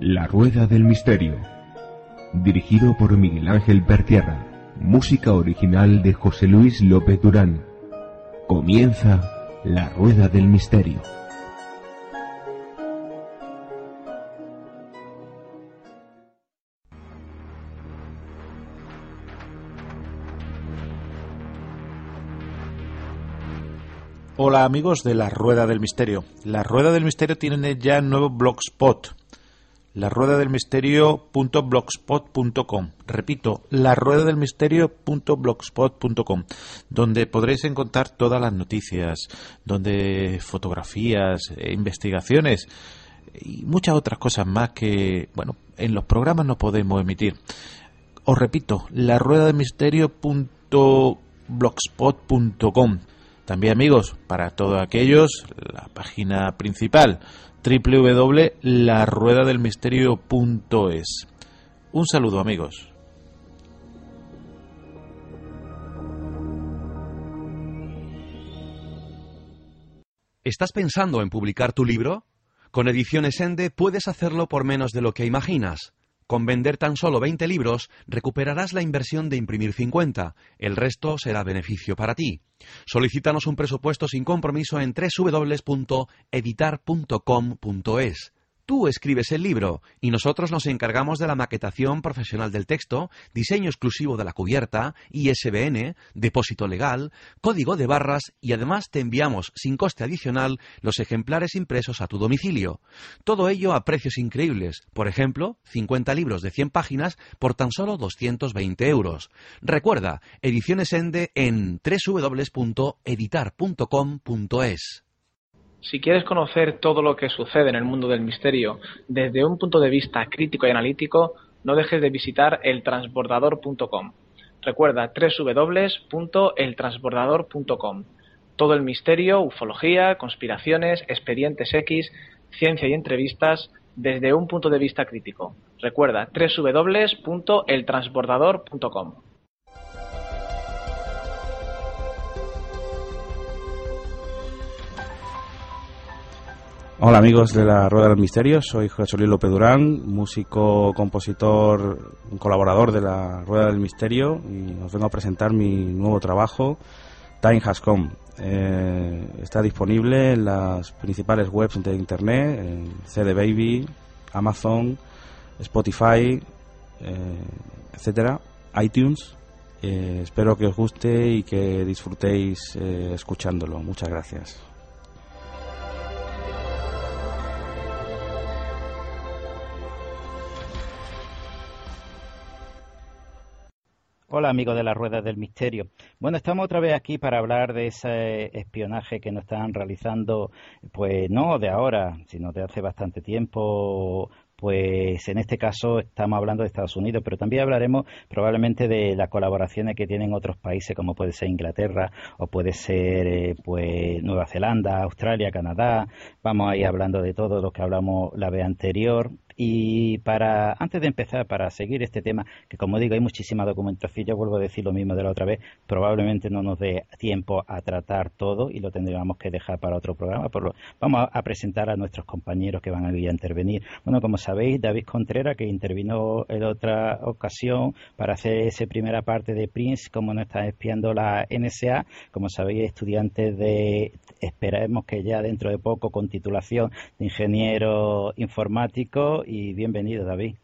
La Rueda del Misterio. Dirigido por Miguel Ángel Pertierra. Música original de José Luis López Durán. Comienza La Rueda del Misterio. Hola amigos de la Rueda del Misterio. La Rueda del Misterio tiene ya nuevo blogspot. La Rueda del Misterio.blogspot.com. Repito, la Rueda del Misterio.blogspot.com, donde podréis encontrar todas las noticias, donde fotografías, e investigaciones y muchas otras cosas más que, bueno, en los programas no podemos emitir. Os repito, la Rueda del Misterio.blogspot.com también amigos, para todos aquellos, la página principal www.laruedadelmisterio.es. Un saludo amigos. ¿Estás pensando en publicar tu libro? Con Ediciones Ende puedes hacerlo por menos de lo que imaginas. Con vender tan solo 20 libros recuperarás la inversión de imprimir 50. El resto será beneficio para ti. Solicítanos un presupuesto sin compromiso en www.editar.com.es. Tú escribes el libro y nosotros nos encargamos de la maquetación profesional del texto, diseño exclusivo de la cubierta, ISBN, depósito legal, código de barras y además te enviamos sin coste adicional los ejemplares impresos a tu domicilio. Todo ello a precios increíbles, por ejemplo, 50 libros de 100 páginas por tan solo 220 euros. Recuerda, ediciones Ende en www.editar.com.es. Si quieres conocer todo lo que sucede en el mundo del misterio desde un punto de vista crítico y analítico, no dejes de visitar eltransbordador.com. Recuerda www.eltransbordador.com. Todo el misterio, ufología, conspiraciones, expedientes X, ciencia y entrevistas desde un punto de vista crítico. Recuerda www.eltransbordador.com. Hola amigos de la Rueda del Misterio, soy José Luis López Durán, músico, compositor, colaborador de la Rueda del Misterio y os vengo a presentar mi nuevo trabajo, Time Has Come. Eh, está disponible en las principales webs de internet, en CD Baby, Amazon, Spotify, eh, etcétera, iTunes. Eh, espero que os guste y que disfrutéis escuchándolo. Muchas gracias. Hola amigos de la Rueda del Misterio. Bueno, estamos otra vez aquí para hablar de ese espionaje que nos están realizando, pues no de ahora, sino de hace bastante tiempo pues en este caso estamos hablando de Estados Unidos, pero también hablaremos probablemente de las colaboraciones que tienen otros países, como puede ser Inglaterra o puede ser eh, pues Nueva Zelanda, Australia, Canadá. Vamos a ir hablando de todo lo que hablamos la vez anterior. Y para, antes de empezar, para seguir este tema, que como digo, hay muchísima documentación, yo vuelvo a decir lo mismo de la otra vez, probablemente no nos dé tiempo a tratar todo y lo tendríamos que dejar para otro programa. Por lo, vamos a, presentar a nuestros compañeros que van a, a intervenir. Bueno, como sabéis, David Contreras, que intervino en otra ocasión para hacer esa primera parte de Prince, como nos está espiando la NSA, como sabéis, estudiantes de, esperemos que ya dentro de poco, con titulación de ingeniero informático y bienvenido, David.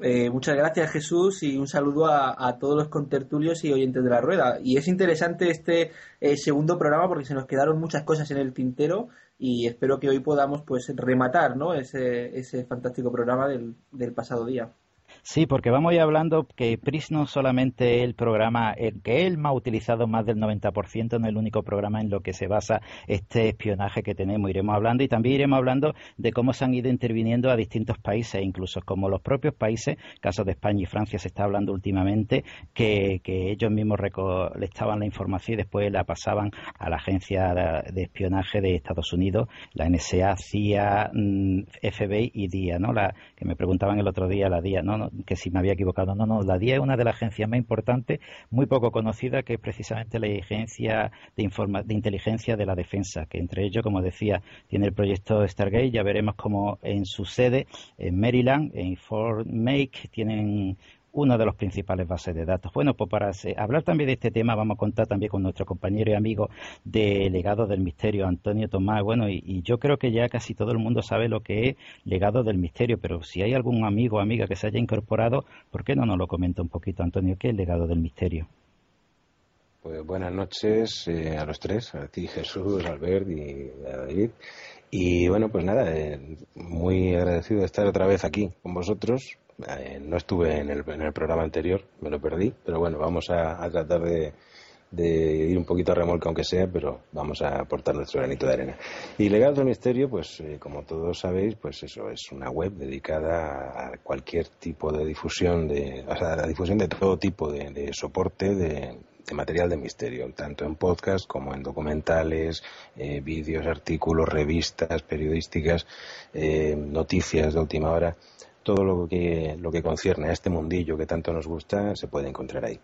Eh, muchas gracias, Jesús, y un saludo a, todos los contertulios y oyentes de la rueda. Y es interesante este eh, segundo programa porque se nos quedaron muchas cosas en el tintero y espero que hoy podamos pues rematar ¿no? ese, ese fantástico programa del, del pasado día. Sí, porque vamos a ir hablando que PRIS no solamente el programa, el que él ha utilizado más del 90%, no es el único programa en lo que se basa este espionaje que tenemos. Iremos hablando y también iremos hablando de cómo se han ido interviniendo a distintos países, incluso como los propios países, caso de España y Francia se está hablando últimamente, que, ellos mismos recolectaban la información y después la pasaban a la agencia de, espionaje de Estados Unidos, la NSA, CIA, mm, FBI y DIA, ¿no? La, que me preguntaban el otro día, la DIA, ¿no? Que si me había equivocado. No, no, la DIA es una de las agencias más importantes, muy poco conocida, que es precisamente la agencia de, de inteligencia de la defensa, que entre ellos, como decía, tiene el proyecto Stargate. Ya veremos cómo en su sede, en Maryland, en Fort Make, tienen una de los principales bases de datos. Bueno, pues para hablar también de este tema vamos a contar también con nuestro compañero y amigo de Legado del Misterio, Antonio Tomás. Bueno, y, yo creo que ya casi todo el mundo sabe lo que es Legado del Misterio, pero si hay algún amigo o amiga que se haya incorporado, ¿por qué no nos lo comenta un poquito, Antonio? ¿Qué es Legado del Misterio? Pues buenas noches eh, a los tres, a ti Jesús, Albert y David. Y bueno, pues nada, eh, muy agradecido de estar otra vez aquí con vosotros eh, no estuve en el, en el, programa anterior, me lo perdí, pero bueno, vamos a, tratar de, ir un poquito a remolque aunque sea, pero vamos a aportar nuestro granito de arena. Y Legado del Misterio, pues eh, como todos sabéis, pues eso es una web dedicada a cualquier tipo de difusión, de, o sea, a la difusión de todo tipo de, soporte de, material de misterio, tanto en podcast como en documentales, eh, vídeos, artículos, revistas periodísticas, noticias de última hora todo lo que, lo que concierne a este mundillo que tanto nos gusta se puede encontrar ahí.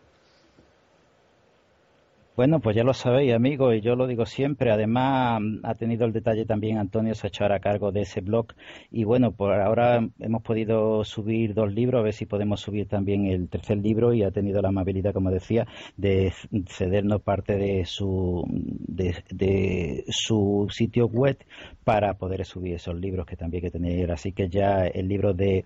Bueno, pues ya lo sabéis, amigos, y yo lo digo siempre. Además, ha tenido el detalle también Antonio se echar a cargo de ese blog. Y bueno, por ahora hemos podido subir dos libros, a ver si podemos subir también el tercer libro. Y ha tenido la amabilidad, como decía, de cedernos parte de su, de, su sitio web para poder subir esos libros que también hay que tener. Así que ya el libro de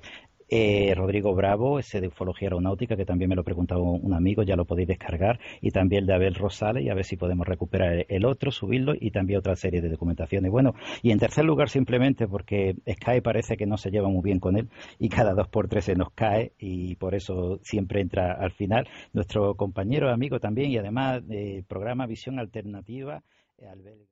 eh, Rodrigo Bravo, ese de ufología aeronáutica, que también me lo preguntaba un amigo, ya lo podéis descargar, y también el de Abel Rosales, y a ver si podemos recuperar el otro, subirlo, y también otra serie de documentaciones. Bueno, y en tercer lugar, simplemente porque Sky parece que no se lleva muy bien con él, y cada dos por tres se nos cae, y por eso siempre entra al final, nuestro compañero, amigo también, y además del programa Visión Alternativa, eh.